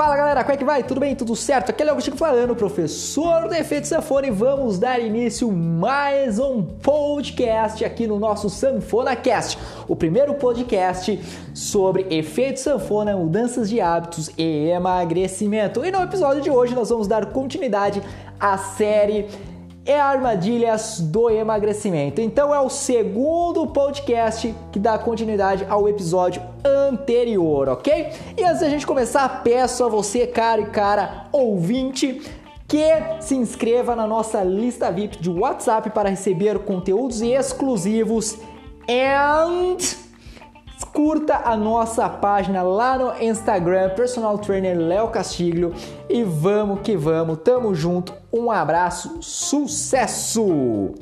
Fala galera, como é que vai? Tudo bem? Tudo certo? Aqui é o Chico falando, professor do Efeito Sanfona e vamos dar início mais um podcast aqui no nosso Sanfona Cast, o primeiro podcast sobre efeito sanfona, mudanças de hábitos e emagrecimento. E no episódio de hoje nós vamos dar continuidade à série é armadilhas do emagrecimento. Então é o segundo podcast que dá continuidade ao episódio anterior, ok? E antes da gente começar, peço a você, cara e cara ouvinte, que se inscreva na nossa lista VIP de WhatsApp para receber conteúdos exclusivos and curta a nossa página lá no Instagram, Personal Trainer Léo Castilho e vamos que vamos, tamo junto, um abraço, sucesso!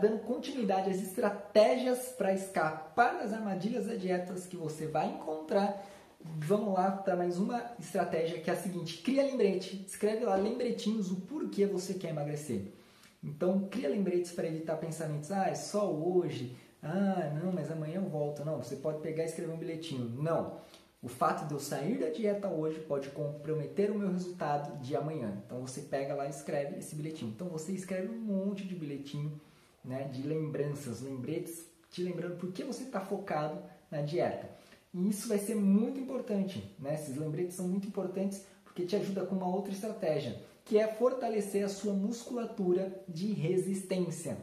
dando continuidade às estratégias para escapar das armadilhas das dietas que você vai encontrar. Vamos lá para mais uma estratégia que é a seguinte: cria lembrete, escreve lá lembretinhos o porquê você quer emagrecer. Então, cria lembretes para evitar pensamentos, ah, é só hoje, ah, não, mas amanhã eu volto. Não, você pode pegar e escrever um bilhetinho. Não. O fato de eu sair da dieta hoje pode comprometer o meu resultado de amanhã. Então você pega lá e escreve esse bilhetinho. Então você escreve um monte de bilhetinho, né, de lembranças, lembretes, te lembrando por que você está focado na dieta. E isso vai ser muito importante, né? Esses lembretes são muito importantes porque te ajuda com uma outra estratégia que é fortalecer a sua musculatura de resistência.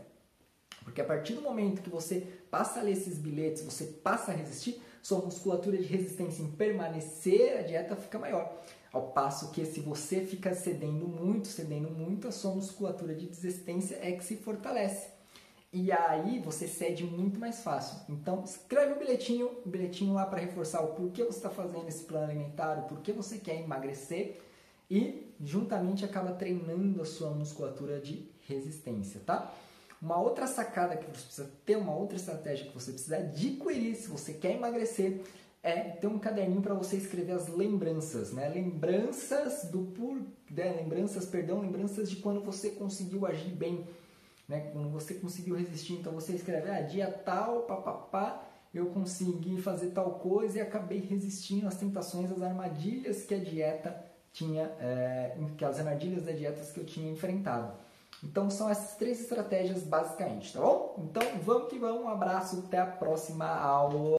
Porque a partir do momento que você passa a ler esses bilhetes, você passa a resistir, sua musculatura de resistência em permanecer a dieta fica maior. Ao passo que se você fica cedendo muito, cedendo muito, a sua musculatura de resistência é que se fortalece. E aí você cede muito mais fácil. Então escreve um bilhetinho, um bilhetinho lá para reforçar o porquê você está fazendo esse plano alimentar, o porquê você quer emagrecer e juntamente acaba treinando a sua musculatura de resistência, tá? Uma outra sacada que você precisa ter, uma outra estratégia que você precisa adquirir se você quer emagrecer é ter um caderninho para você escrever as lembranças, né? Lembranças do por, né? lembranças, perdão, lembranças de quando você conseguiu agir bem, né? Quando você conseguiu resistir, então você escreve, ah, dia tal, papapá, eu consegui fazer tal coisa e acabei resistindo às tentações, às armadilhas que a dieta tinha, é, aquelas armadilhas da dietas que eu tinha enfrentado. Então são essas três estratégias basicamente, tá bom? Então vamos que vamos, um abraço, até a próxima aula.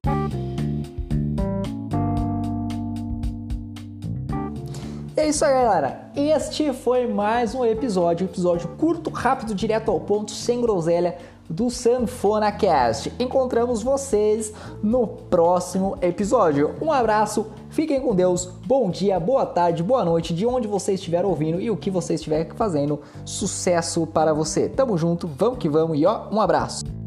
É isso aí, galera. Este foi mais um episódio, um episódio curto, rápido, direto ao ponto, sem groselha do Sanfona Cast. Encontramos vocês no próximo episódio. Um abraço, fiquem com Deus, bom dia, boa tarde, boa noite, de onde você estiver ouvindo e o que você estiver fazendo. Sucesso para você. Tamo junto, vamos que vamos e ó, um abraço.